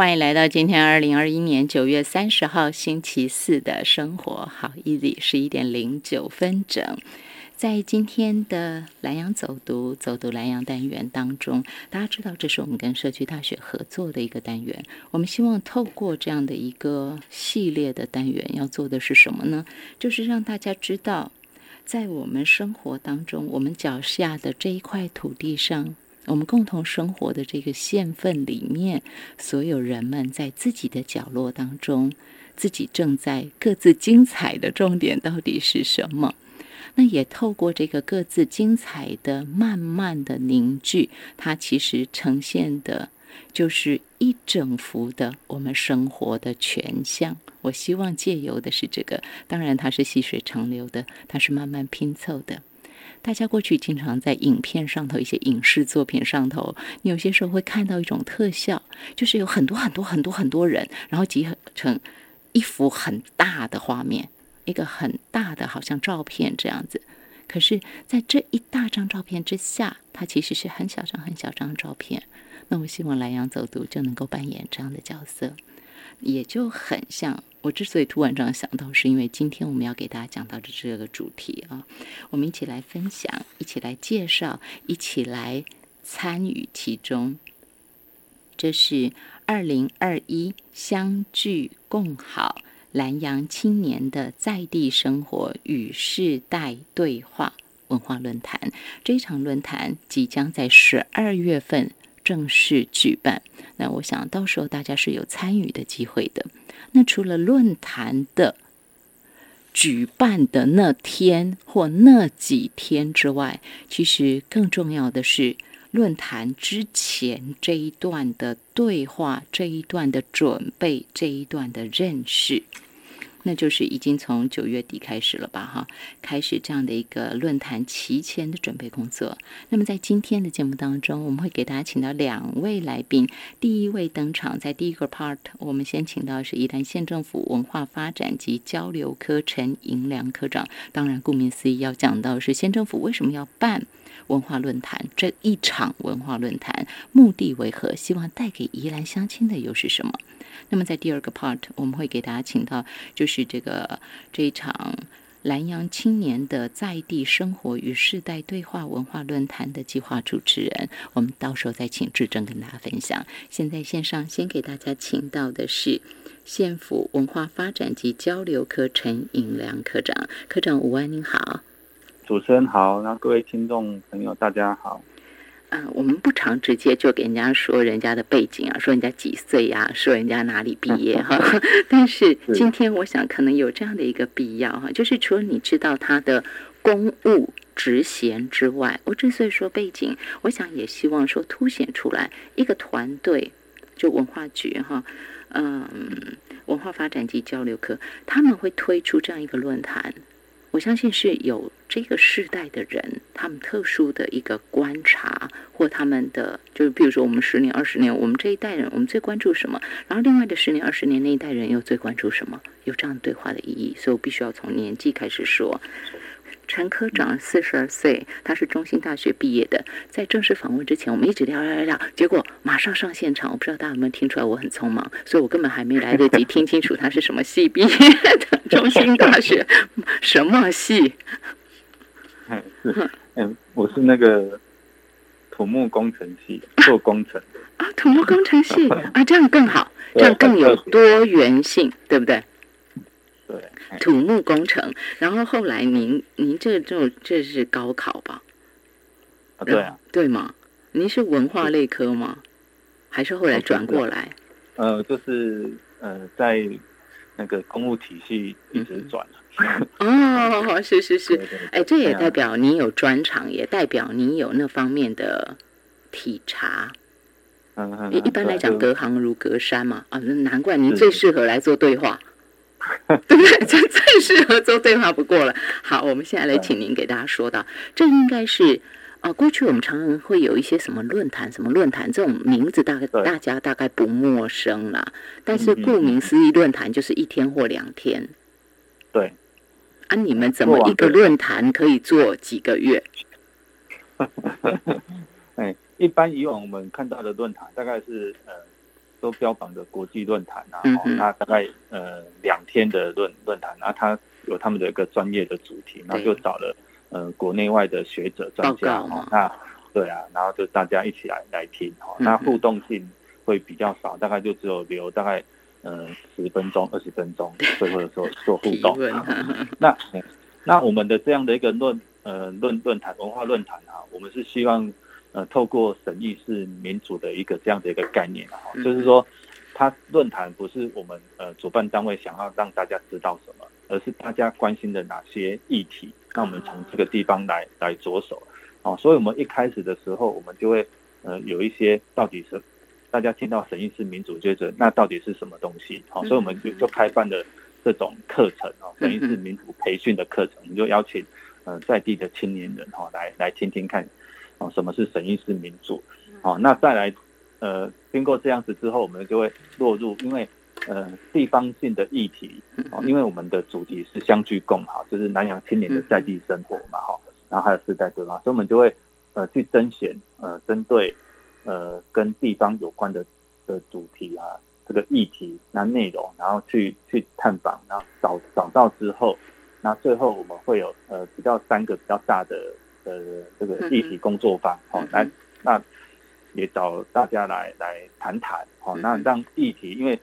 欢迎来到今天二零二一年九月三十号星期四的生活好 easy，十一点零九分整。在今天的蓝洋走读走读蓝洋单元当中，大家知道这是我们跟社区大学合作的一个单元。我们希望透过这样的一个系列的单元，要做的是什么呢？就是让大家知道，在我们生活当中，我们脚下的这一块土地上。我们共同生活的这个县份里面，所有人们在自己的角落当中，自己正在各自精彩的重点到底是什么？那也透过这个各自精彩的慢慢的凝聚，它其实呈现的就是一整幅的我们生活的全像。我希望借由的是这个，当然它是细水长流的，它是慢慢拼凑的。大家过去经常在影片上头、一些影视作品上头，你有些时候会看到一种特效，就是有很多很多很多很多人，然后集合成一幅很大的画面，一个很大的好像照片这样子。可是，在这一大张照片之下，它其实是很小张、很小张的照片。那我希望莱阳走读就能够扮演这样的角色。也就很像我之所以突然这样想到，是因为今天我们要给大家讲到的这个主题啊，我们一起来分享，一起来介绍，一起来参与其中。这是二零二一相聚共好南阳青年的在地生活与世代对话文化论坛。这一场论坛即将在十二月份。正式举办，那我想到时候大家是有参与的机会的。那除了论坛的举办的那天或那几天之外，其实更重要的是论坛之前这一段的对话、这一段的准备、这一段的认识。那就是已经从九月底开始了吧，哈，开始这样的一个论坛提前的准备工作。那么在今天的节目当中，我们会给大家请到两位来宾。第一位登场，在第一个 part，我们先请到是宜兰县政府文化发展及交流科陈银良科长。当然，顾名思义，要讲到是县政府为什么要办文化论坛这一场文化论坛，目的为何？希望带给宜兰乡亲的又是什么？那么在第二个 part，我们会给大家请到就是这个这一场南洋青年的在地生活与世代对话文化论坛的计划主持人，我们到时候再请志正跟大家分享。现在线上先给大家请到的是县府文化发展及交流科陈颖良科长，科长午安，您好，主持人好，那各位听众朋友大家好。嗯，我们不常直接就给人家说人家的背景啊，说人家几岁呀，说人家哪里毕业 哈。但是今天我想可能有这样的一个必要哈，就是除了你知道他的公务职衔之外，我之所以说背景，我想也希望说凸显出来一个团队，就文化局哈，嗯，文化发展及交流科，他们会推出这样一个论坛。我相信是有这个世代的人，他们特殊的一个观察，或他们的就是，比如说我们十年、二十年，我们这一代人，我们最关注什么？然后另外的十年、二十年那一代人又最关注什么？有这样对话的意义，所以我必须要从年纪开始说。陈科长四十二岁，他是中兴大学毕业的。在正式访问之前，我们一直聊聊聊聊，结果马上上现场。我不知道大家有没有听出来，我很匆忙，所以我根本还没来得及听清楚他是什么系毕业的。中兴大学什么系？嗯，是，嗯，我是那个土木工程系做工程的 啊，土木工程系 啊，这样更好，这样更有多元性，对不对？土木工程，然后后来您您这就这是高考吧？啊，对啊，对吗？您是文化类科吗？还是后来转过来？呃，就是呃，在那个公务体系一直转了。哦，是是是，哎，这也代表你有专长，也代表你有那方面的体察。嗯嗯，一般来讲，隔行如隔山嘛。啊，难怪您最适合来做对话。对 不对？这最适合做对话不过了。好，我们现在来请您给大家说到，这应该是啊，过去我们常常会有一些什么论坛、什么论坛这种名字，大概大家大概不陌生啦。但是顾名思义，论坛就是一天或两天。对。啊，你们怎么一个论坛可以做几个月？哎，一般以往我们看到的论坛，大概是呃都标榜的国际论坛啊，哦，那大概呃两天的论论坛，然后它有他们的一个专业的主题，然后就找了呃国内外的学者专家哦，那对啊，然后就大家一起来来听哦，那互动性会比较少，大概就只有留大概呃十分钟、二十分钟，最后的时候做互动。那那我们的这样的一个论呃论论坛文化论坛啊，我们是希望。呃，透过审议是民主的一个这样的一个概念啊，就是说，它论坛不是我们呃主办单位想要让大家知道什么，而是大家关心的哪些议题，那我们从这个地方来来着手，哦，所以我们一开始的时候，我们就会呃有一些到底是大家听到审议是民主，觉得那到底是什么东西？好，所以我们就就开办了这种课程哦，审议是民主培训的课程，我们就邀请呃在地的青年人哈来来听听看。哦，什么是审议式民主？好，那再来，呃，经过这样子之后，我们就会落入，因为呃地方性的议题，哦，因为我们的主题是相聚共好，就是南洋青年的在地生活嘛，哈，然后还有世代对话，所以我们就会呃去甄选，呃，针对呃跟地方有关的的主题啊，这个议题那内容，然后去去探访，然后找找到之后，那最后我们会有呃比较三个比较大的。的这个议题工作坊，好，来那也找大家来来谈谈，好，那让议题，因为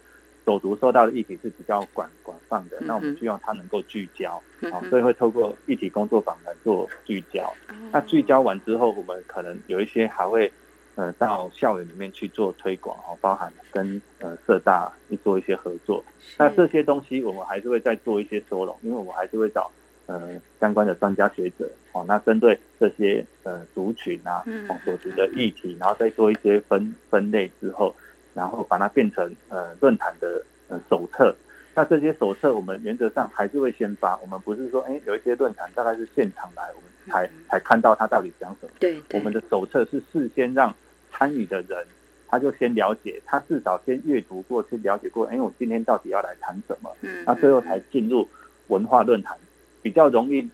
走读收到的议题是比较广广泛的，那我们希望它能够聚焦，好，所以会透过议题工作坊来做聚焦。那聚焦完之后，我们可能有一些还会呃到校园里面去做推广，哦，包含跟呃社大去做一些合作。那这些东西我们还是会再做一些收拢，因为我们还是会找。呃，相关的专家学者，哦，那针对这些呃族群啊，哦所提的议题，然后再做一些分分类之后，然后把它变成呃论坛的呃手册。那这些手册我们原则上还是会先发，我们不是说，哎，有一些论坛大概是现场来，我们才才看到他到底讲什么。对，我们的手册是事先让参与的人，他就先了解，他至少先阅读过，去了解过，哎，我今天到底要来谈什么？嗯，那最后才进入文化论坛。比较容易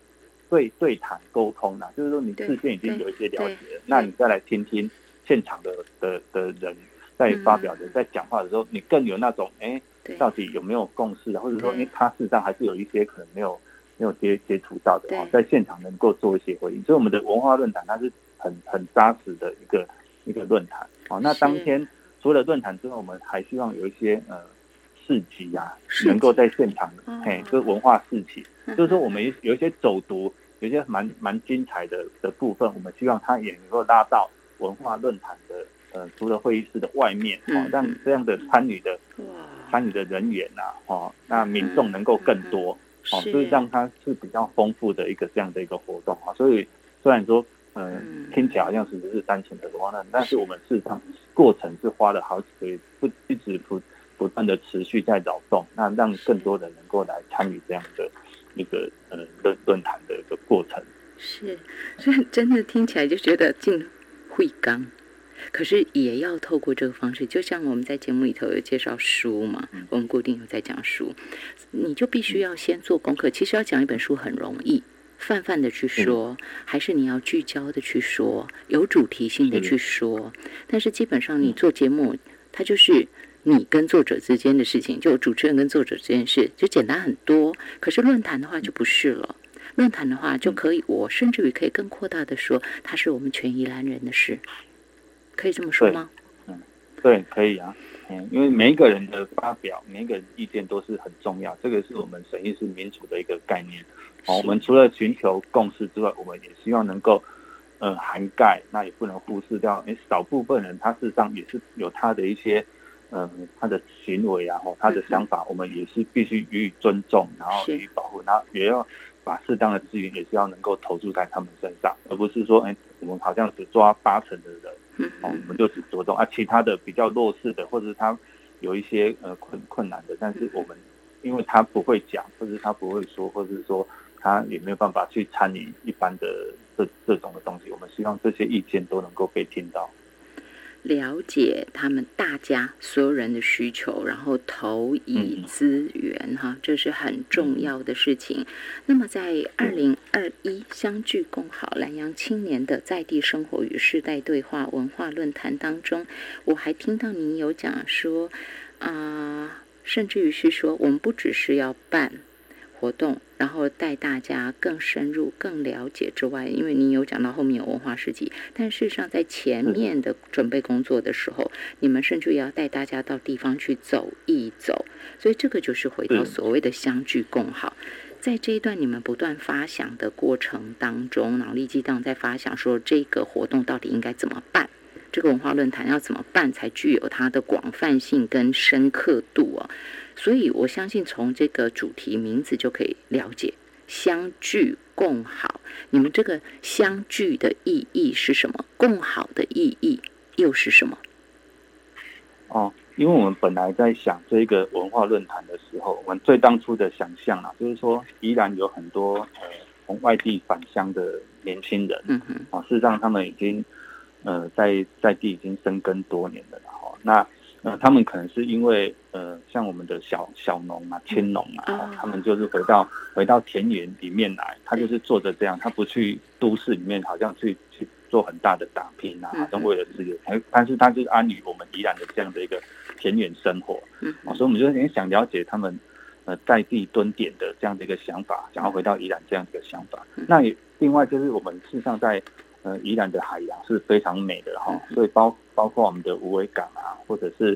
对对谈沟通啦，就是说你事先已经有一些了解，那你再来听听现场的的的人在发表的在讲话的时候，你更有那种哎，到底有没有共识啊？或者说，哎，他事实上还是有一些可能没有没有接接触到的啊，在现场能够做一些回应。所以我们的文化论坛它是很很扎实的一个一个论坛啊。那当天除了论坛之外，我们还希望有一些呃。市集啊，能够在现场，嘿，就是文化市集，就是说我们有一些走读，有一些蛮蛮精彩的的部分，我们希望它也能够拉到文化论坛的，呃，除了会议室的外面，哦，让这样的参与的参与的人员呐，哦，那民众能够更多，哦，就是让它是比较丰富的一个这样的一个活动啊。所以虽然说，嗯，听起来好像是只是单纯的文化论但是我们事实上过程是花了好几个月，不一直不。不断的持续在扰动，那让更多的能够来参与这样的一个呃论论坛的一个过程。是，所以真的听起来就觉得进会刚，可是也要透过这个方式，就像我们在节目里头有介绍书嘛，我们固定有在讲书，你就必须要先做功课。其实要讲一本书很容易，泛泛的去说，还是你要聚焦的去说，有主题性的去说。但是基本上你做节目，它就是。你跟作者之间的事情，就主持人跟作者这件事，就简单很多。可是论坛的话就不是了。论坛的话就可以，我甚至于可以更扩大的说，它是我们全宜兰人的事，可以这么说吗？嗯，对，可以啊。嗯，因为每一个人的发表，每一个人意见都是很重要。这个是我们审议是民主的一个概念。哦，我们除了寻求共识之外，我们也希望能够，呃，涵盖，那也不能忽视掉。诶，少部分人他事实上也是有他的一些。嗯，他的行为啊，或他的想法，我们也是必须予以尊重，然后予以保护，然后也要把适当的资源，也是要能够投注在他们身上，而不是说，哎，我们好像只抓八成的人，哦，我们就只着重啊，其他的比较弱势的，或者是他有一些呃困困难的，但是我们因为他不会讲，或者他不会说，或者是说他也没有办法去参与一般的这这种的东西，我们希望这些意见都能够被听到。了解他们大家所有人的需求，然后投以资源，哈，这是很重要的事情。那么，在二零二一相聚共好南洋青年的在地生活与世代对话文化论坛当中，我还听到您有讲说，啊，甚至于是说，我们不只是要办。活动，然后带大家更深入、更了解之外，因为你有讲到后面有文化市集，但事实上在前面的准备工作的时候，你们甚至也要带大家到地方去走一走，所以这个就是回到所谓的相聚共好。在这一段你们不断发想的过程当中，脑力激荡在发想说这个活动到底应该怎么办，这个文化论坛要怎么办才具有它的广泛性跟深刻度啊？所以，我相信从这个主题名字就可以了解“相聚共好”。你们这个相聚的意义是什么？共好的意义又是什么？哦，因为我们本来在想这个文化论坛的时候，我们最当初的想象啊，就是说依然有很多呃从外地返乡的年轻人，嗯哼，啊，事实上他们已经呃在在地已经生根多年了，哈，那。呃，他们可能是因为呃，像我们的小小农啊、青农啊，他们就是回到回到田园里面来，他就是做着这样，他不去都市里面，好像去去做很大的打拼啊，好像为了事业，但但是他就是安于我们宜兰的这样的一个田园生活，啊，所以我们就也想了解他们呃在地蹲点的这样的一个想法，想要回到宜兰这样的一个想法。那另外就是我们事实上在。呃，宜兰的海洋是非常美的哈，所以包包括我们的无尾港啊，或者是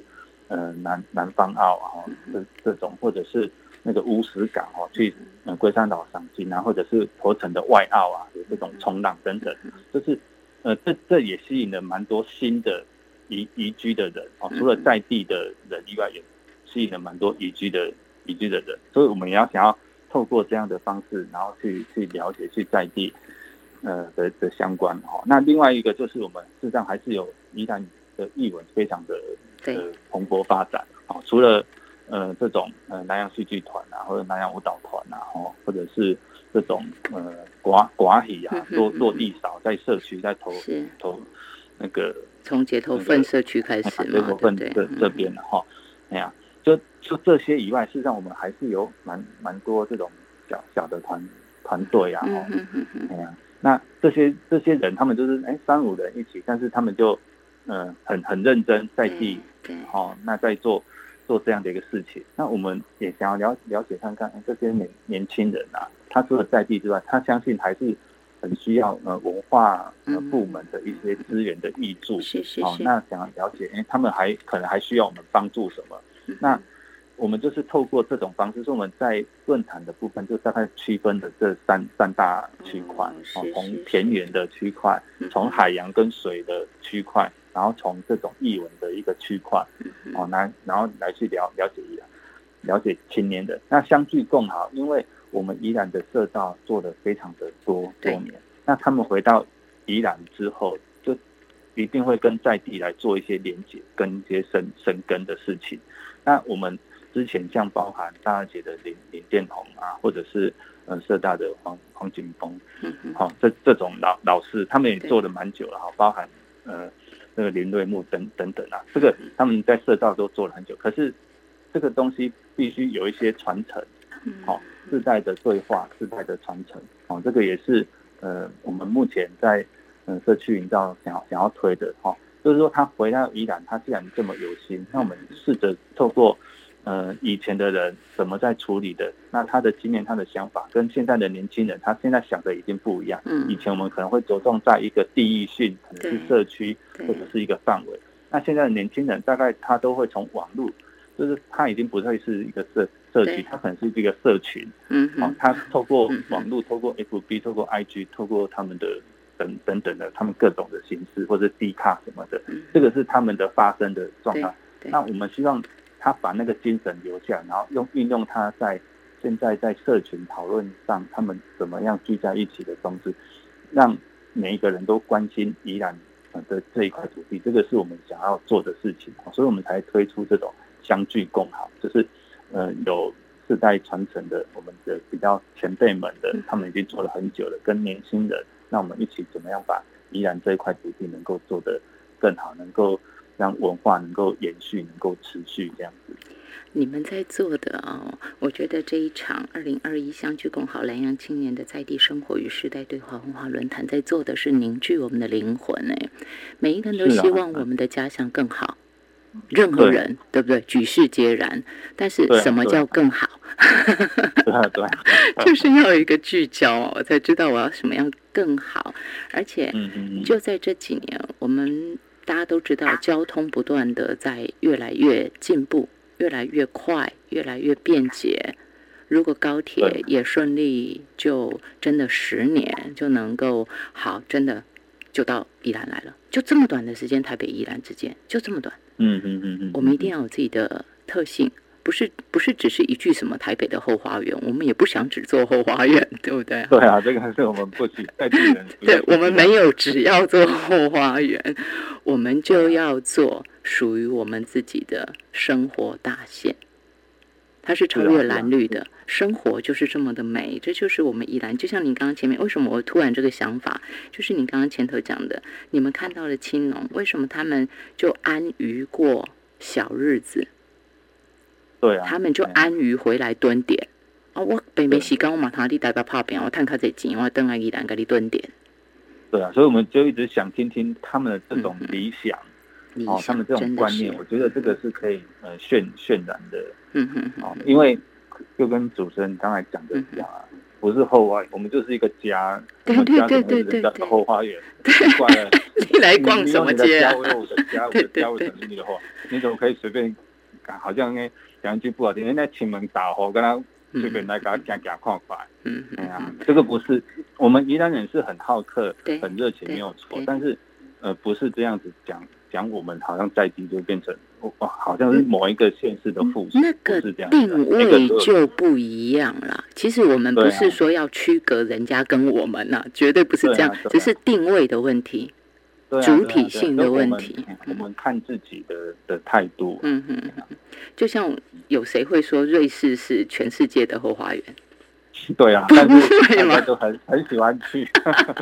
呃南南方澳啊，这这种，或者是那个乌石港哦，去呃龟山岛赏金啊，或者是头城的外澳啊，有这种冲浪等等，就是呃这这也吸引了蛮多新的移移居的人哦，除了在地的人以外，也吸引了蛮多移居的移居的人，所以我们也要想要透过这样的方式，然后去去了解去在地。呃的的相关哈，那另外一个就是我们事实上还是有宜兰的译文非常的呃蓬勃发展。啊，除了呃这种呃南洋戏剧团啊，或者南洋舞蹈团啊，哦，或者是这种呃寡寡喜啊，落落地少在社区在投投那个从街头分社区开始街头份这？这边的哈，哎呀，就就这些以外，事实上我们还是有蛮蛮多这种小小的团团队啊，哦，哎呀。那这些这些人，他们就是哎三五人一起，但是他们就嗯很很认真在地，哦，那在做做这样的一个事情。那我们也想要了了解看看这些年年轻人啊，他除了在地之外，他相信还是很需要呃文化呃部门的一些资源的益助，哦，那想要了解，哎，他们还可能还需要我们帮助什么？那。我们就是透过这种方式，是我们在论坛的部分，就大概区分的这三三大区块，哦，从田园的区块，从海洋跟水的区块，然后从这种译文的一个区块，哦，来然后来去了了解宜兰，了解青年的。那相聚共好，因为我们宜兰的社道做的非常的多多年，那他们回到宜兰之后，就一定会跟在地来做一些连接，跟一些生生根的事情，那我们。之前像包含大二姐的林林建宏啊，或者是呃社大的黄黄景峰，好这这种老老师，他们也做了蛮久了哈，包含呃那个林瑞木等等等啊，这个他们在社造都做了很久，可是这个东西必须有一些传承，好世代的对话，世代的传承，哦这个也是呃我们目前在嗯社区营造想要想要推的哈，就是说他回到宜兰，他既然这么有心，那我们试着透过。呃，以前的人怎么在处理的？那他的经验、他的想法，跟现在的年轻人，他现在想的已经不一样。嗯，以前我们可能会着重在一个地域性，可能是社区或者是一个范围。那现在的年轻人，大概他都会从网络，就是他已经不再是一个社社区，他可能是一个社群。嗯，好，他透过网络，透过 FB，透过 IG，透过他们的等等等的，他们各种的形式，或者 D 卡什么的，这个是他们的发生的状态。那我们希望。他把那个精神留下，然后用运用他在现在在社群讨论上，他们怎么样聚在一起的方式，让每一个人都关心宜兰的这一块土地，这个是我们想要做的事情，所以我们才推出这种相聚共好，就是呃有世代传承的，我们的比较前辈们的，他们已经做了很久了，跟年轻人，那我们一起怎么样把宜兰这一块土地能够做得更好，能够让文化能够延续、能够持续这样子。你们在做的啊，我觉得这一场二零二一相聚共好南洋青年的在地生活与时代对话文化论坛，在做的是凝聚我们的灵魂哎，每一个人都希望我们的家乡更好。任何人对不对？举世皆然。但是什么叫更好？对，就是要有一个聚焦，我才知道我要什么样更好。而且，就在这几年，我们大家都知道，交通不断的在越来越进步，越来越快，越来越便捷。如果高铁也顺利，就真的十年就能够好，真的就到宜兰来了。就这么短的时间，台北宜兰之间就这么短。嗯嗯嗯嗯，我们一定要有自己的特性，不是不是只是一句什么台北的后花园，我们也不想只做后花园，对不对？对啊，这个还是我们不许在地人。对我们没有 只要做后花园，我们就要做属于我们自己的生活大线。它是超越蓝绿的生活，就是这么的美。这就是我们宜兰，就像你刚刚前面，为什么我突然这个想法，就是你刚刚前头讲的，你们看到了青农，为什么他们就安于过小日子？对啊，他们就安于回来蹲点。啊，我北美洗干我马他地代表泡饼，我探卡这钱，我等来伊兰给你蹲点。对啊，所以我们就一直想听听他们的这种理想。哦，他们这种观念，我觉得这个是可以呃渲渲染的。嗯哼，哦，因为就跟主持人刚才讲的一样啊，不是后花园，我们就是一个家，对对对对对对，后花园。怪了，你来逛什么街啊？我的家，我的 家，我的你的话，你怎么可以随便？好像那讲一句不好听，人家亲门打火，跟他随便来给他讲讲看法。嗯嗯，啊，这个不是我们宜兰人是很好客，很热情，没有错。但是呃，不是这样子讲。讲我们好像在地就变成哇，好像是某一个县市的附属，那个定位就不一样了。其实我们不是说要区隔人家跟我们呐，绝对不是这样，只是定位的问题，主体性的问题。我们看自己的的态度，嗯哼，就像有谁会说瑞士是全世界的后花园？对啊，但是大家都很很喜欢去。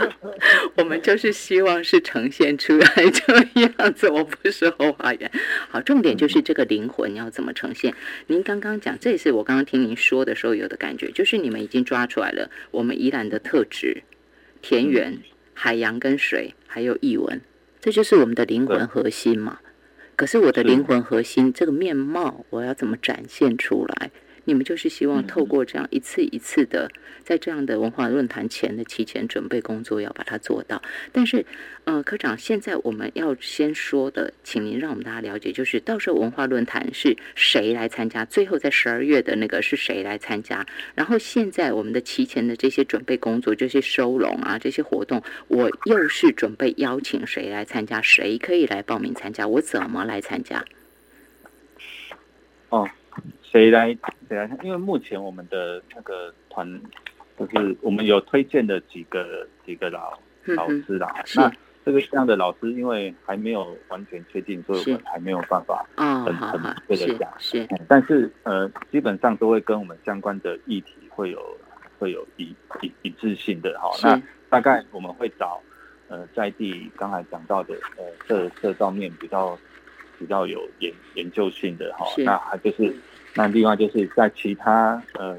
我们就是希望是呈现出来这样子，我不是后花园。好，重点就是这个灵魂要怎么呈现。您刚刚讲，这也是我刚刚听您说的时候有的感觉，就是你们已经抓出来了我们宜兰的特质：田园、海洋跟水，还有译文，这就是我们的灵魂核心嘛。可是我的灵魂核心这个面貌，我要怎么展现出来？你们就是希望透过这样一次一次的，在这样的文化论坛前的提前准备工作，要把它做到。但是，呃，科长，现在我们要先说的，请您让我们大家了解，就是到时候文化论坛是谁来参加？最后在十二月的那个是谁来参加？然后现在我们的提前的这些准备工作，这些收容啊，这些活动，我又是准备邀请谁来参加？谁可以来报名参加？我怎么来参加？哦。谁来谁来？因为目前我们的那个团，就是我们有推荐的几个几个老老师啦。那这个这样的老师，因为还没有完全确定，所以我们还没有办法很很确的讲。是，但是呃，基本上都会跟我们相关的议题会有会有一一一致性的哈。那大概我们会找呃在地刚才讲到的呃这这方面比较比较有研研究性的哈。那还就是。那另外就是在其他呃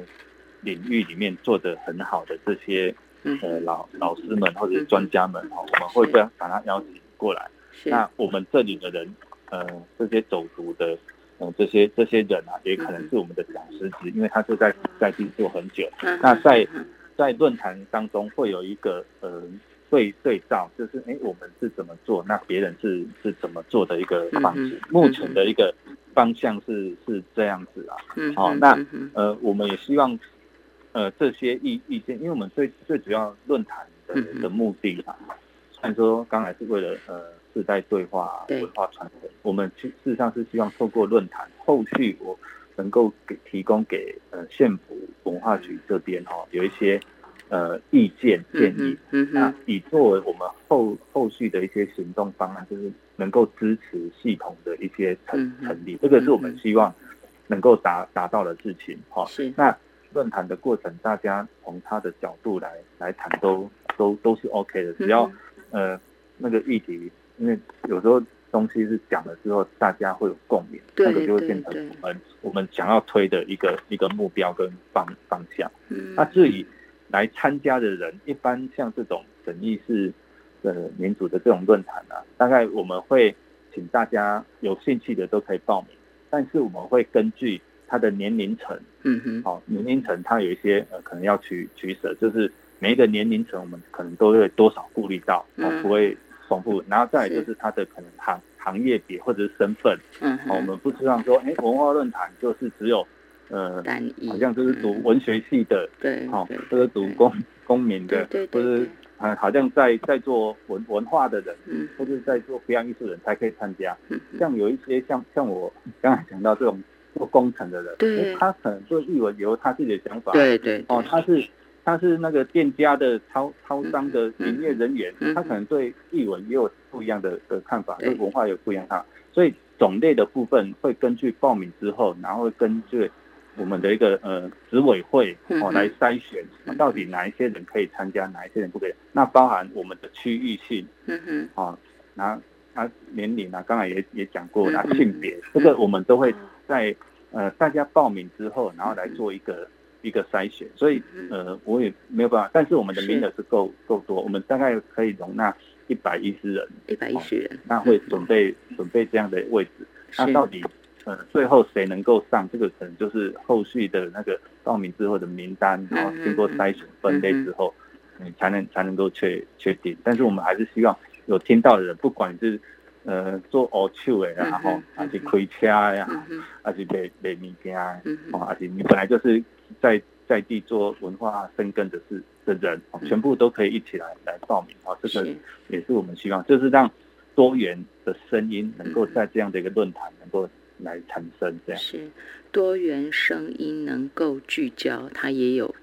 领域里面做的很好的这些呃老老师们或者专家们哈，我们会不要把他邀请过来。那我们这里的人呃这些走读的呃这些这些人啊，也可能是我们的讲师级，因为他是在在地做很久。那在在论坛当中会有一个呃对对照，就是哎我们是怎么做，那别人是是怎么做的一个方式。目前的一个。方向是是这样子啊，好，那呃，我们也希望呃这些意意见，因为我们最最主要论坛的的目的啊，虽然说刚才是为了呃世代对话、文化传承，我们事实上是希望透过论坛，后续我能够给提供给呃县府文化局这边哦有一些。呃，意见建议，那以作为我们后后续的一些行动方案，就是能够支持系统的一些成成立，这个是我们希望能够达达到的事情。哈，是。那论坛的过程，大家从他的角度来来谈，都都都是 OK 的。只要呃那个议题，因为有时候东西是讲了之后，大家会有共鸣，那个就会变成我们我们想要推的一个一个目标跟方方向。那至于来参加的人，一般像这种审议式的民主的这种论坛啊，大概我们会请大家有兴趣的都可以报名，但是我们会根据他的年龄层，嗯哼，好，年龄层他有一些呃可能要取取舍，就是每一个年龄层我们可能都会多少顾虑到，哦，不会重复，然后再就是他的可能行行业别或者是身份，嗯，我们不希望说，哎，文化论坛就是只有。呃，好像就是读文学系的，对，好，这个读公公民的，对，或者啊，好像在在做文文化的人，嗯，或者在做培养艺术人才可以参加。嗯，像有一些像像我刚才讲到这种做工程的人，对，他可能做译文有他自己的想法，对对，哦，他是他是那个店家的超超商的营业人员，他可能对译文也有不一样的的看法，对。文化有不一样看法，所以种类的部分会根据报名之后，然后根据。我们的一个呃执委会哦来筛选，到底哪一些人可以参加，哪一些人不可以？那包含我们的区域性，嗯哼，啊，那他年龄啊，刚才也也讲过，那性别，这个我们都会在呃大家报名之后，然后来做一个一个筛选。所以呃我也没有办法，但是我们的名额是够够多，我们大概可以容纳一百一十人，一百一十人，那会准备准备这样的位置。那到底？呃，最后谁能够上，这个可能就是后续的那个报名之后的名单，然后经过筛选分类之后，嗯，才能才能够确确定。但是我们还是希望有听到的人，不管是呃做偶秀的，然后还是开车呀，还是卖卖物件，哦，还是你本来就是在在地做文化生根的是的人，全部都可以一起来来报名啊。这个也是我们希望，就是让多元的声音能够在这样的一个论坛能够。来产生这样是多元声音能够聚焦，它也有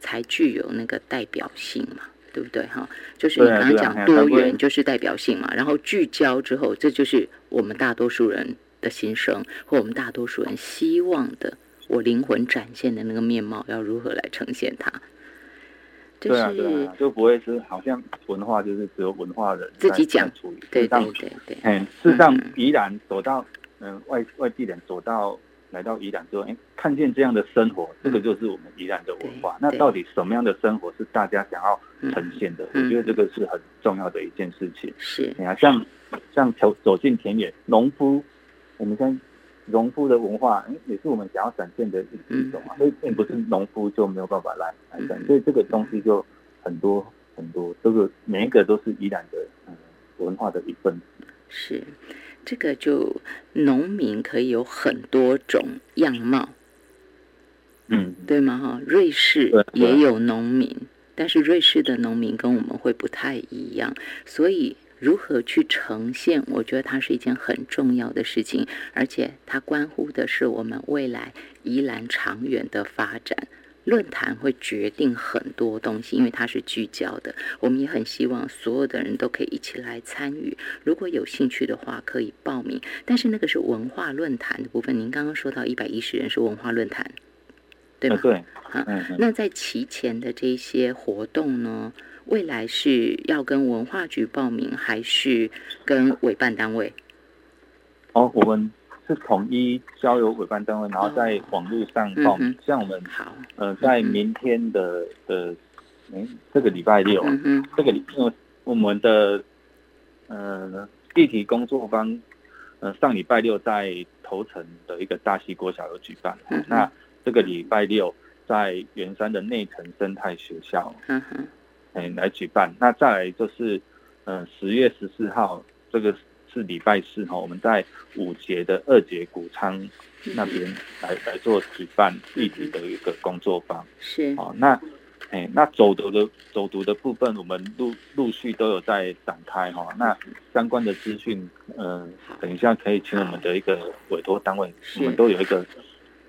才具有那个代表性嘛，对不对哈？就是你刚刚讲多元就是代表性嘛，然后聚焦之后，这就是我们大多数人的心声，或我们大多数人希望的，我灵魂展现的那个面貌要如何来呈现它？对啊，对啊，就不会是好像文化就是只有文化人自己讲，对对对对，嗯，事实上依然走到。嗯，外外地人走到来到宜兰之后，哎，看见这样的生活，这个就是我们宜兰的文化。那到底什么样的生活是大家想要呈现的？我觉得这个是很重要的一件事情。是，你看，像像走走进田野，农夫，我们先农夫的文化，哎，也是我们想要展现的一一种啊。所以并不是农夫就没有办法来来展，所以这个东西就很多很多，这个每一个都是宜兰的嗯文化的一份。是。这个就农民可以有很多种样貌，嗯，对吗？哈，瑞士也有农民，但是瑞士的农民跟我们会不太一样，所以如何去呈现，我觉得它是一件很重要的事情，而且它关乎的是我们未来宜兰长远的发展。论坛会决定很多东西，因为它是聚焦的。我们也很希望所有的人都可以一起来参与。如果有兴趣的话，可以报名。但是那个是文化论坛的部分。您刚刚说到一百一十人是文化论坛，对吗？对。啊，那在提前的这些活动呢？未来是要跟文化局报名，还是跟委办单位？哦，我们。是统一交由委办单位，然后在网络上报名。像我们，呃，在明天的的，哎，这个礼拜六，这个礼，因为我们的呃地体工作坊，呃，上礼拜六在头城的一个大溪国小有举办。那这个礼拜六在圆山的内城生态学校，嗯哼，哎，来举办。那再来就是，呃，十月十四号这个。是礼拜四哈，我们在五节的二节谷仓那边来来做举办立体的一个工作坊。是哦，那哎，那走读的走读的部分，我们陆陆续都有在展开哈。那相关的资讯，嗯，等一下可以请我们的一个委托单位，我们都有一个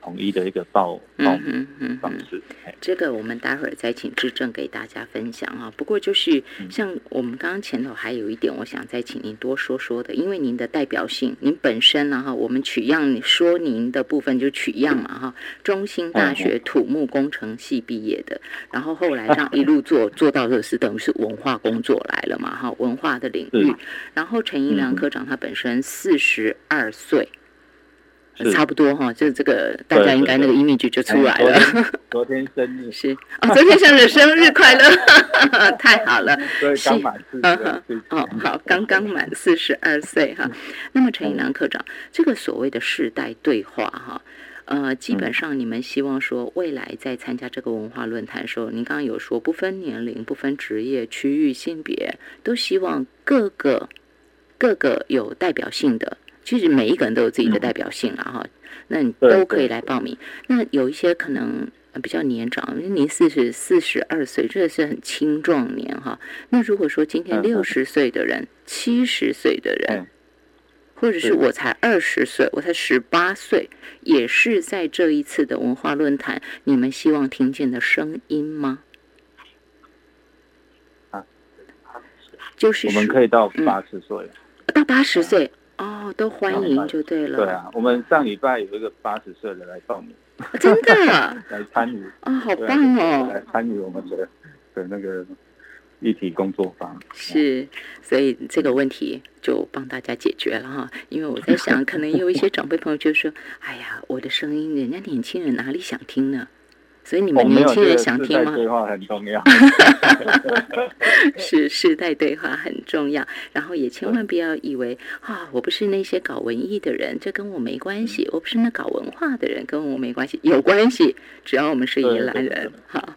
统一的一个报报名方式。这个我们待会儿再请志正给大家分享啊。不过就是像我们刚刚前头还有一点，我想再请您多说说的，因为您的代表性，您本身呢哈，我们取样说您的部分就取样嘛哈，中兴大学土木工程系毕业的，然后后来这样一路做做到的是等于是文化工作来了嘛哈，文化的领域。然后陈一良科长他本身四十二岁。差不多哈，就是这个，大家应该那个 image 就出来了。昨天生日是哦，昨天生日，生日快乐，太好了。刚满四十哦，好，刚刚满四十二岁哈。那么陈一南科长，这个所谓的世代对话哈，呃，基本上你们希望说，未来在参加这个文化论坛的时候，您刚刚有说不分年龄、不分职业、区域、性别，都希望各个各个有代表性的。其实每一个人都有自己的代表性了哈，那你都可以来报名。那有一些可能比较年长，您四十四十二岁，这是很青壮年哈。那如果说今天六十岁的人、七十岁的人，或者是我才二十岁，我才十八岁，也是在这一次的文化论坛，你们希望听见的声音吗？啊，就是我们可以到八十岁，到八十岁。哦，都欢迎就对了。对啊，我们上礼拜有一个八十岁的来报名，真的 来参与啊，好棒哦！来参与我们的的那个一体工作坊。是，所以这个问题就帮大家解决了哈。因为我在想，可能有一些长辈朋友就说：“哎呀，我的声音，人家年轻人哪里想听呢？”所以你们年轻人想听吗？对话很重要，是世代对话很重要。然后也千万不要以为啊，我不是那些搞文艺的人，这跟我没关系；我不是那搞文化的人，跟我没关系。有关系，只要我们是宜兰人，好。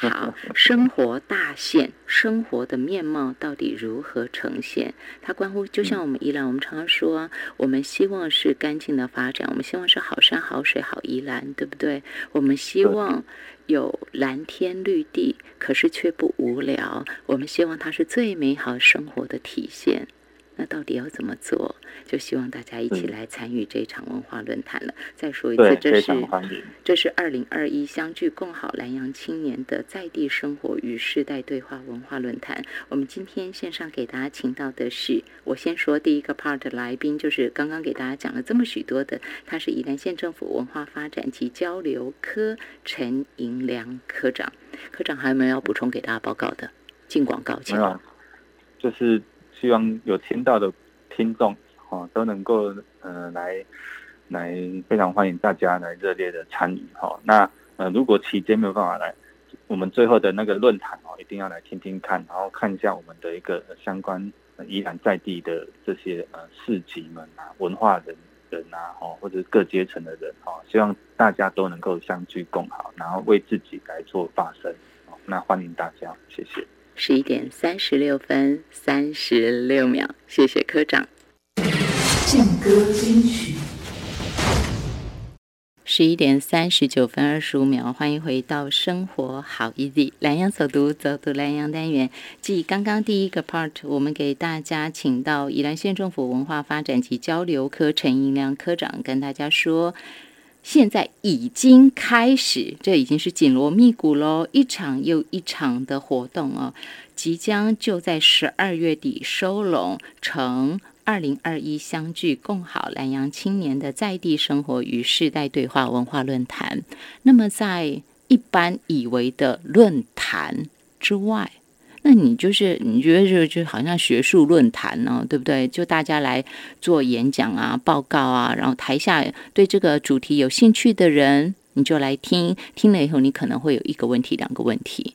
好，生活大限，生活的面貌到底如何呈现？它关乎，就像我们宜兰，我们常常说，我们希望是干净的发展，我们希望是好山好水好宜兰，对不对？我们希望有蓝天绿地，可是却不无聊。我们希望它是最美好生活的体现。那到底要怎么做？就希望大家一起来参与这场文化论坛了。再说一次，这是这是二零二一相聚共好南洋青年的在地生活与世代对话文化论坛。我们今天线上给大家请到的是，我先说第一个 part 的来宾，就是刚刚给大家讲了这么许多的，他是宜兰县政府文化发展及交流科陈银良科长。科长还有没有要补充给大家报告的？进广告，请。就是。希望有听到的听众哦都能够呃来来非常欢迎大家来热烈的参与哈。那呃如果期间没有办法来，我们最后的那个论坛哦一定要来听听看，然后看一下我们的一个相关依然在地的这些呃市集们啊文化人人啊哦或者各阶层的人哦，希望大家都能够相聚共好，然后为自己来做发声。那欢迎大家，谢谢。十一点三十六分三十六秒，谢谢科长。劲歌金曲。十一点三十九分二十五秒，欢迎回到生活好 easy 蓝洋走读走读蓝洋单元。继刚刚第一个 part，我们给大家请到宜兰县政府文化发展及交流科陈银良科长跟大家说。现在已经开始，这已经是紧锣密鼓喽，一场又一场的活动哦，即将就在十二月底收拢成二零二一相聚共好南洋青年的在地生活与世代对话文化论坛。那么，在一般以为的论坛之外。那你就是你觉得就就好像学术论坛呢，对不对？就大家来做演讲啊、报告啊，然后台下对这个主题有兴趣的人，你就来听。听了以后，你可能会有一个问题、两个问题，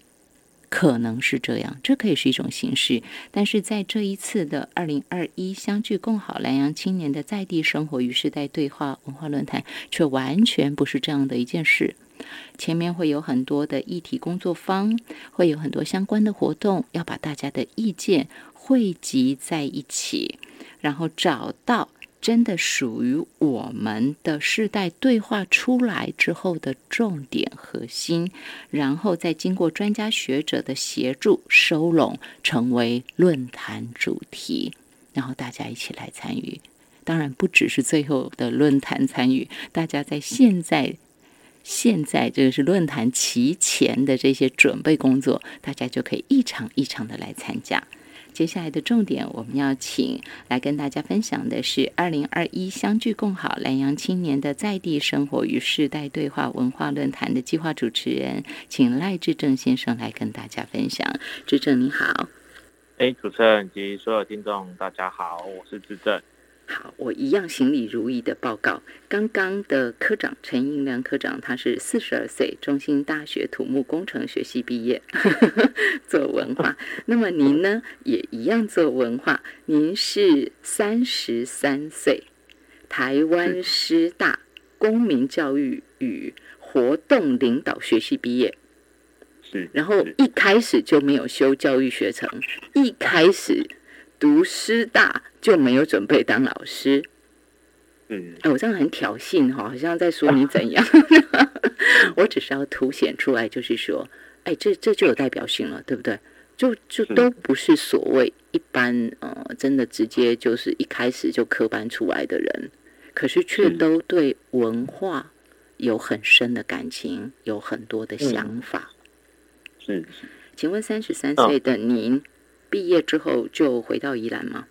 可能是这样。这可以是一种形式，但是在这一次的二零二一相聚共好南洋青年的在地生活与时代对话文化论坛，却完全不是这样的一件事。前面会有很多的议题工作坊，会有很多相关的活动，要把大家的意见汇集在一起，然后找到真的属于我们的世代对话出来之后的重点核心，然后再经过专家学者的协助收拢，成为论坛主题，然后大家一起来参与。当然，不只是最后的论坛参与，大家在现在。现在这个是论坛提前的这些准备工作，大家就可以一场一场的来参加。接下来的重点，我们要请来跟大家分享的是二零二一相聚共好南洋青年的在地生活与世代对话文化论坛的计划主持人，请赖志正先生来跟大家分享。志正你好，哎，主持人及所有听众大家好，我是志正。好，我一样行礼如意的报告。刚刚的科长陈英良科长，他是四十二岁，中兴大学土木工程学系毕业，做文化。那么您呢，也一样做文化。您是三十三岁，台湾师大公民教育与活动领导学系毕业。是，然后一开始就没有修教育学程，一开始。读师大就没有准备当老师，嗯，哎，我这样很挑衅哈，好像在说你怎样。我只是要凸显出来，就是说，哎，这这就有代表性了，对不对？就就都不是所谓一般呃，真的直接就是一开始就科班出来的人，可是却都对文化有很深的感情，有很多的想法。是是，请问三十三岁的您？毕业之后就回到宜兰吗？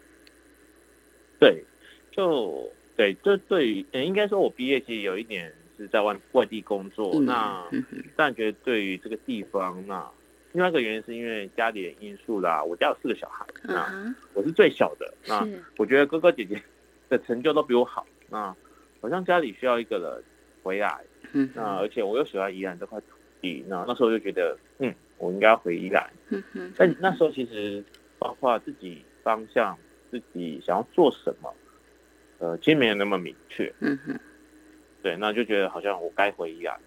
对，就对，就对于，应该说，我毕业其实有一点是在外外地工作，那但觉得对于这个地方，那另外一个原因是因为家里的因素啦。我家有四个小孩，那我是最小的，那我觉得哥哥姐姐的成就都比我好，那好像家里需要一个人回来，那而且我又喜欢宜兰这块土地，那那时候就觉得，嗯。我应该要回宜兰，但那时候其实包括自己方向、自己想要做什么，呃，其实没有那么明确。嗯哼，对，那就觉得好像我该回宜兰。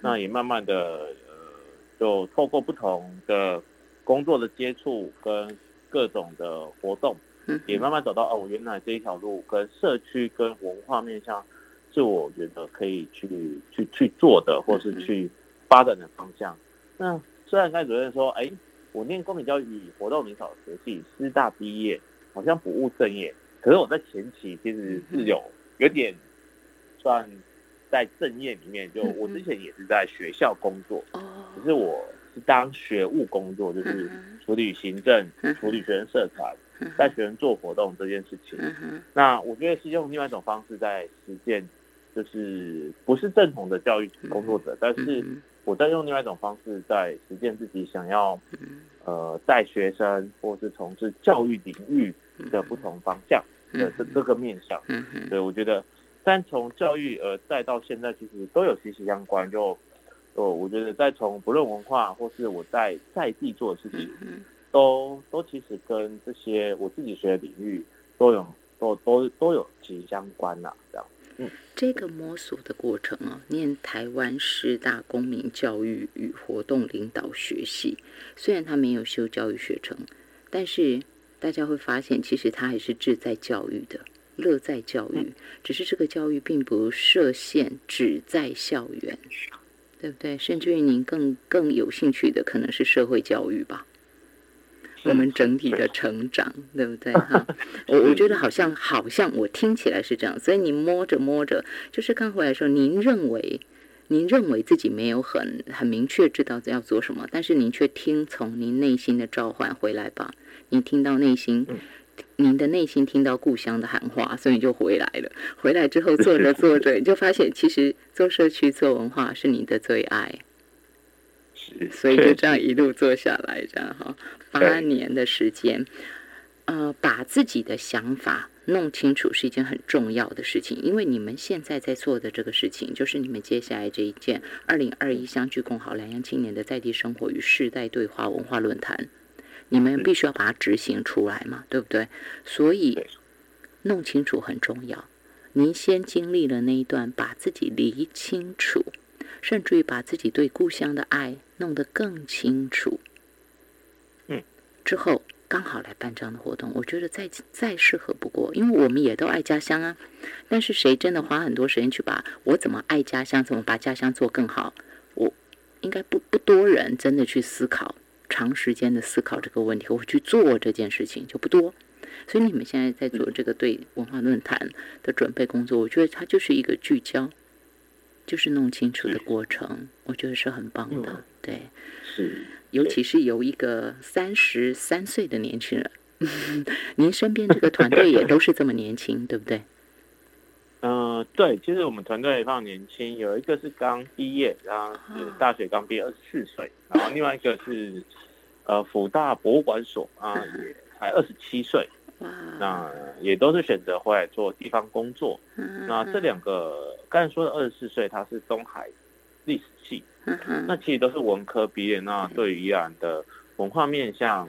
那也慢慢的，呃，就透过不同的工作的接触跟各种的活动，也慢慢走到哦，原来这一条路跟社区跟文化面向是我觉得可以去去去做的，或是去发展的方向。那虽然该主任说，哎，我念公民教育活动领导学系，师大毕业，好像不务正业。可是我在前期其实是有有点算在正业里面，就我之前也是在学校工作，只是我是当学务工作，就是处理行政、处理学生社团、带学生做活动这件事情。那我觉得是用另外一种方式在实践，就是不是正统的教育工作者，但是。我在用另外一种方式在实践自己想要，呃，带学生或是从事教育领域的不同方向的这这个面向，对，我觉得，但从教育呃再到现在，其实都有息息相关。就，哦，我觉得在从不论文化或是我在在地做的事情，都都其实跟这些我自己学的领域都有都都都有息息相关呐，这样。这个摸索的过程啊，念台湾师大公民教育与活动领导学系，虽然他没有修教育学程，但是大家会发现，其实他还是志在教育的，乐在教育。只是这个教育并不设限，只在校园，对不对？甚至于您更更有兴趣的，可能是社会教育吧。我们整体的成长，对不对？哈，我我觉得好像好像我听起来是这样，所以你摸着摸着，就是刚回来的时候，您认为您认为自己没有很很明确知道要做什么，但是您却听从您内心的召唤回来吧。你听到内心，您的内心听到故乡的喊话，所以就回来了。回来之后做着做着，你就发现其实做社区做文化是你的最爱。所以就这样一路做下来，这样哈，八年的时间，呃，把自己的想法弄清楚是一件很重要的事情。因为你们现在在做的这个事情，就是你们接下来这一件二零二一相聚共好两岸青年的在地生活与世代对话文化论坛，你们必须要把它执行出来嘛，对不对？所以弄清楚很重要。您先经历了那一段，把自己理清楚。甚至于把自己对故乡的爱弄得更清楚，嗯，之后刚好来办这样的活动，我觉得再再适合不过，因为我们也都爱家乡啊。但是谁真的花很多时间去把我怎么爱家乡，怎么把家乡做更好？我应该不不多人真的去思考，长时间的思考这个问题，我去做这件事情就不多。所以你们现在在做这个对文化论坛的准备工作，我觉得它就是一个聚焦。就是弄清楚的过程，我觉得是很棒的。对，是，尤其是由一个三十三岁的年轻人，您身边这个团队也都是这么年轻，对不对？嗯，对，其实我们团队非常年轻，有一个是刚毕业，然后是大学刚毕业，二十四岁，然后另外一个是呃福大博物馆所啊，也才二十七岁。那也都是选择回来做地方工作。那这两个刚才说的二十四岁，他是东海历史系，那其实都是文科毕业。那对于宜兰的文化面向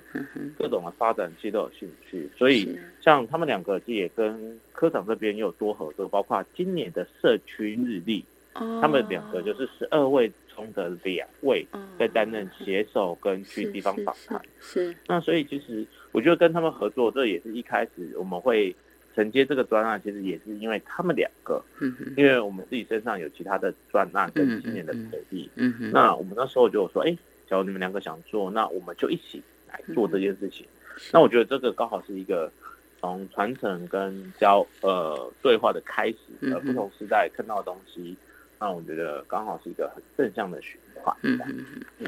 各种的发展，其实都有兴趣。所以像他们两个，也跟科长这边也有多合作，包括今年的社区日历，他们两个就是十二位。中的两位在担任携手跟去地方访谈，是。那所以其实我觉得跟他们合作，这也是一开始我们会承接这个专案，其实也是因为他们两个，嗯因为我们自己身上有其他的专案跟今年的土地，嗯那我们那时候就说，哎，假如你们两个想做，那我们就一起来做这件事情。那我觉得这个刚好是一个从传承跟交呃对话的开始，呃，不同时代看到的东西。那我觉得刚好是一个很正向的循环。嗯嗯嗯。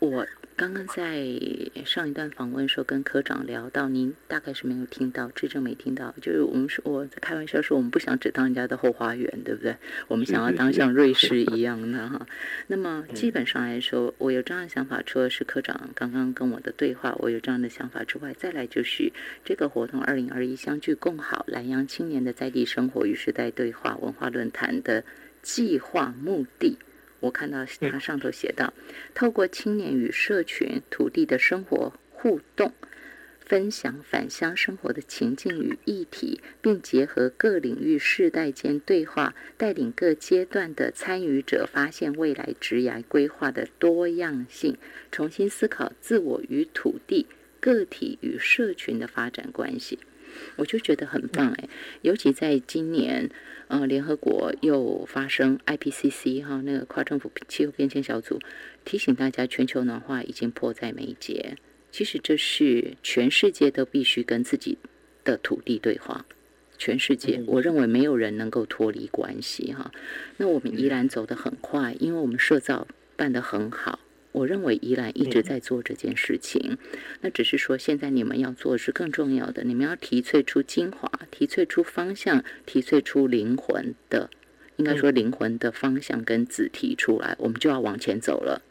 我刚刚在上一段访问时候跟科长聊到，您大概是没有听到，至正没听到。就是我们说我在开玩笑说，我们不想只当人家的后花园，对不对？我们想要当像瑞士一样的哈。那么基本上来说，我有这样的想法，除了是科长刚刚跟我的对话，我有这样的想法之外，再来就是这个活动二零二一相聚共好，南阳青年的在地生活与时代对话文化论坛的。计划目的，我看到它上头写道：透过青年与社群、土地的生活互动，分享返乡生活的情境与议题，并结合各领域世代间对话，带领各阶段的参与者发现未来职涯规划的多样性，重新思考自我与土地、个体与社群的发展关系。我就觉得很棒哎，尤其在今年。呃，联合国又发生 IPCC 哈，那个跨政府气候变迁小组提醒大家，全球暖化已经迫在眉睫。其实这是全世界都必须跟自己的土地对话。全世界，我认为没有人能够脱离关系哈。那我们依然走得很快，因为我们社造办得很好。我认为依然一直在做这件事情，那只是说现在你们要做是更重要的，你们要提萃出精华，提萃出方向，提萃出灵魂的，应该说灵魂的方向跟子提出来，我们就要往前走了，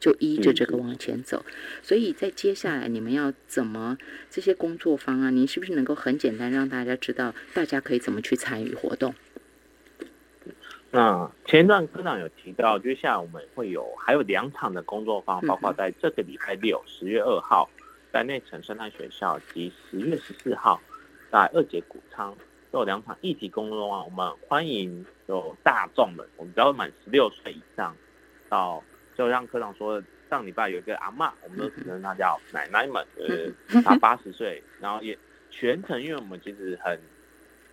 就依着这个往前走。所以在接下来你们要怎么这些工作方案，你是不是能够很简单让大家知道，大家可以怎么去参与活动？那前一段科长有提到，接下来我们会有还有两场的工作坊，包括在这个礼拜六十月二号在内城生态学校，及十月十四号在二节谷仓都有两场议题工作坊。我们欢迎有大众们，我们只要满十六岁以上，到就像科长说，上礼拜有一个阿妈，我们都只能他叫奶奶们，呃，她八十岁，然后也全程，因为我们其实很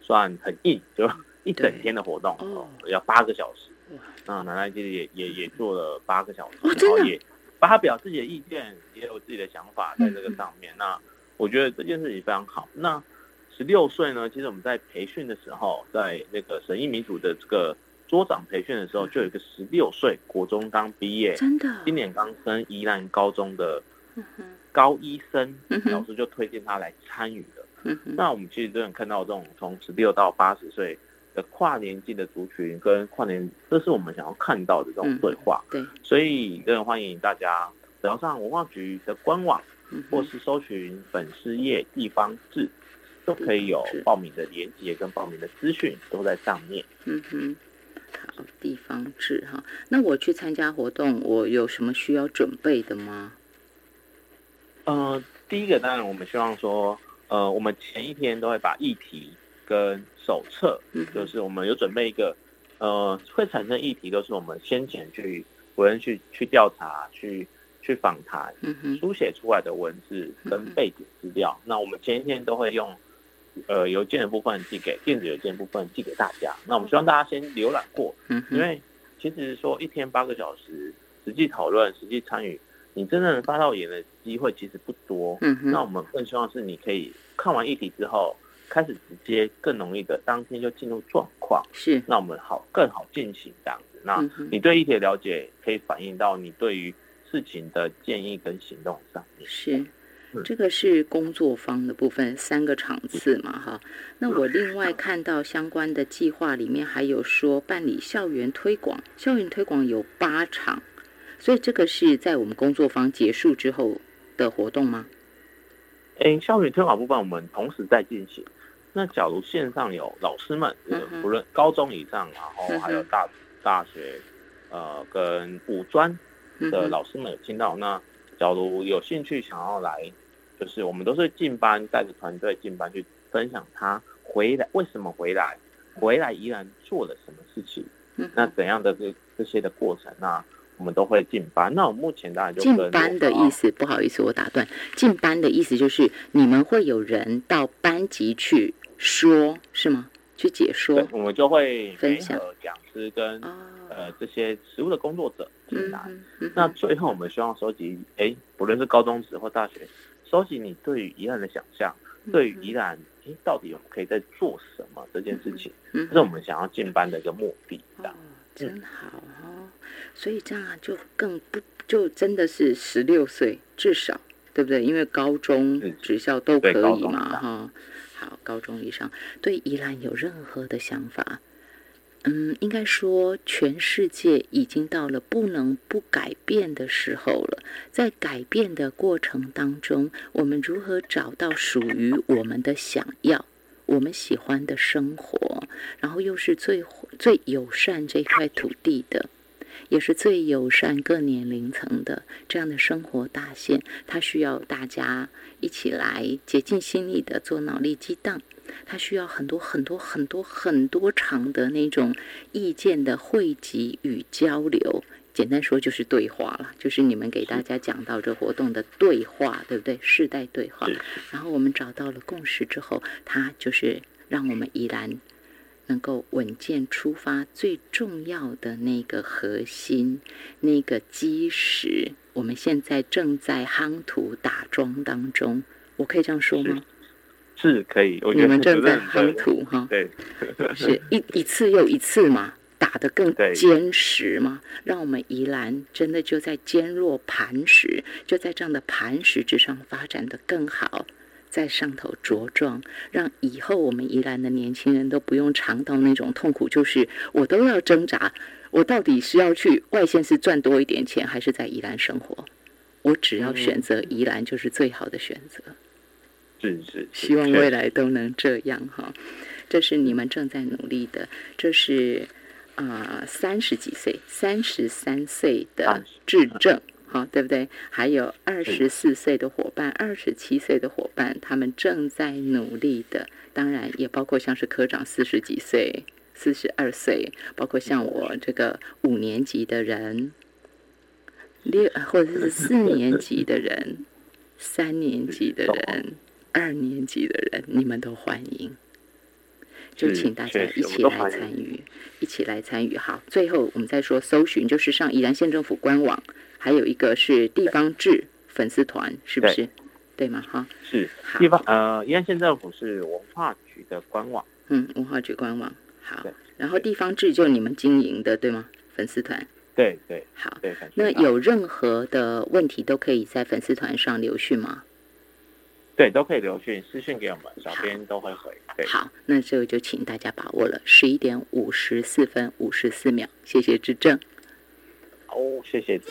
算很硬，就。一整天的活动哦，要八个小时。那奶奶其实也也也做了八个小时，然后也发表自己的意见，也有自己的想法在这个上面。那我觉得这件事情非常好。那十六岁呢，其实我们在培训的时候，在那个神医民主的这个桌长培训的时候，就有一个十六岁国中刚毕业，真的，今年刚升宜兰高中的高一生，老师就推荐他来参与了。那我们其实都能看到这种从十六到八十岁。的跨年纪的族群跟跨年，这是我们想要看到的这种对话。对，所以更欢迎大家只要上文化局的官网，或是搜寻粉丝页地方志，都可以有报名的连接跟报名的资讯都在上面。嗯哼，好，地方志哈。那我去参加活动，我有什么需要准备的吗？呃，第一个当然我们希望说，呃，我们前一天都会把议题。跟手册，就是我们有准备一个，呃，会产生议题，都是我们先前去委员去去调查、去去访谈、书写出来的文字跟背景资料。那我们前一天都会用，呃，邮件的部分寄给电子邮件部分寄给大家。那我们希望大家先浏览过，因为其实说一天八个小时，实际讨论、实际参与，你真正发到言的机会其实不多。那我们更希望是你可以看完议题之后。开始直接更容易的当天就进入状况，是，那我们好更好进行这样子。那你对议题的了解可以反映到你对于事情的建议跟行动上面。是，这个是工作方的部分，三个场次嘛，哈。那我另外看到相关的计划里面还有说办理校园推广，校园推广有八场，所以这个是在我们工作方结束之后的活动吗？哎，校园推广部分我们同时在进行。那假如线上有老师们，不论高中以上，然后还有大大学，呃，跟五专的老师们有听到，那假如有兴趣想要来，就是我们都是进班带着团队进班去分享他回来为什么回来，回来依然做了什么事情，那怎样的这这些的过程那。我们都会进班。那我目前大概就进班的意思，不好意思，我打断。进班的意思就是你们会有人到班级去说，是吗？去解说。我们就会分享讲师跟呃这些实务的工作者进来。那最后我们希望收集，哎，不论是高中职或大学，收集你对于宜兰的想象，对于宜兰，哎，到底我们可以在做什么这件事情，这是我们想要进班的一个目的。哦，真好哦。所以这样就更不就真的是十六岁至少对不对？因为高中职校都可以嘛哈。高中以上对宜兰有任何的想法？嗯，应该说全世界已经到了不能不改变的时候了。在改变的过程当中，我们如何找到属于我们的想要、我们喜欢的生活，然后又是最最友善这块土地的？也是最友善各年龄层的这样的生活大线，它需要大家一起来竭尽心力的做脑力激荡，它需要很多很多很多很多场的那种意见的汇集与交流。简单说就是对话了，就是你们给大家讲到这活动的对话，对不对？世代对话。然后我们找到了共识之后，它就是让我们依然。能够稳健出发，最重要的那个核心，那个基石，我们现在正在夯土打桩当中。我可以这样说吗？是可以。你们正在夯土哈？对，是一一次又一次嘛，打得更坚实嘛，让我们宜兰真的就在坚若磐石，就在这样的磐石之上发展的更好。在上头茁壮，让以后我们宜兰的年轻人都不用尝到那种痛苦，就是我都要挣扎，我到底是要去外县市赚多一点钱，还是在宜兰生活？我只要选择宜兰，就是最好的选择。是是，希望未来都能这样哈。这是你们正在努力的，这是啊，三十几岁、三十三岁的智正。好，对不对？还有二十四岁的伙伴，二十七岁的伙伴，他们正在努力的。当然，也包括像是科长四十几岁、四十二岁，包括像我这个五年级的人，六或者是四年级的人，三年级的人，二年级的人，你们都欢迎。就请大家一起来参与，一起来参与。好，最后我们再说搜寻，就是上宜兰县政府官网。还有一个是地方志粉丝团，是不是？对吗？哈，是地方呃，宜兰县政府是文化局的官网，嗯，文化局官网。好，然后地方志就你们经营的，对吗？粉丝团。对对。好，那有任何的问题都可以在粉丝团上留讯吗？对，都可以留讯，私讯给我们，小编都会回。好，那这个就请大家把握了，十一点五十四分五十四秒，谢谢志正。哦，谢谢主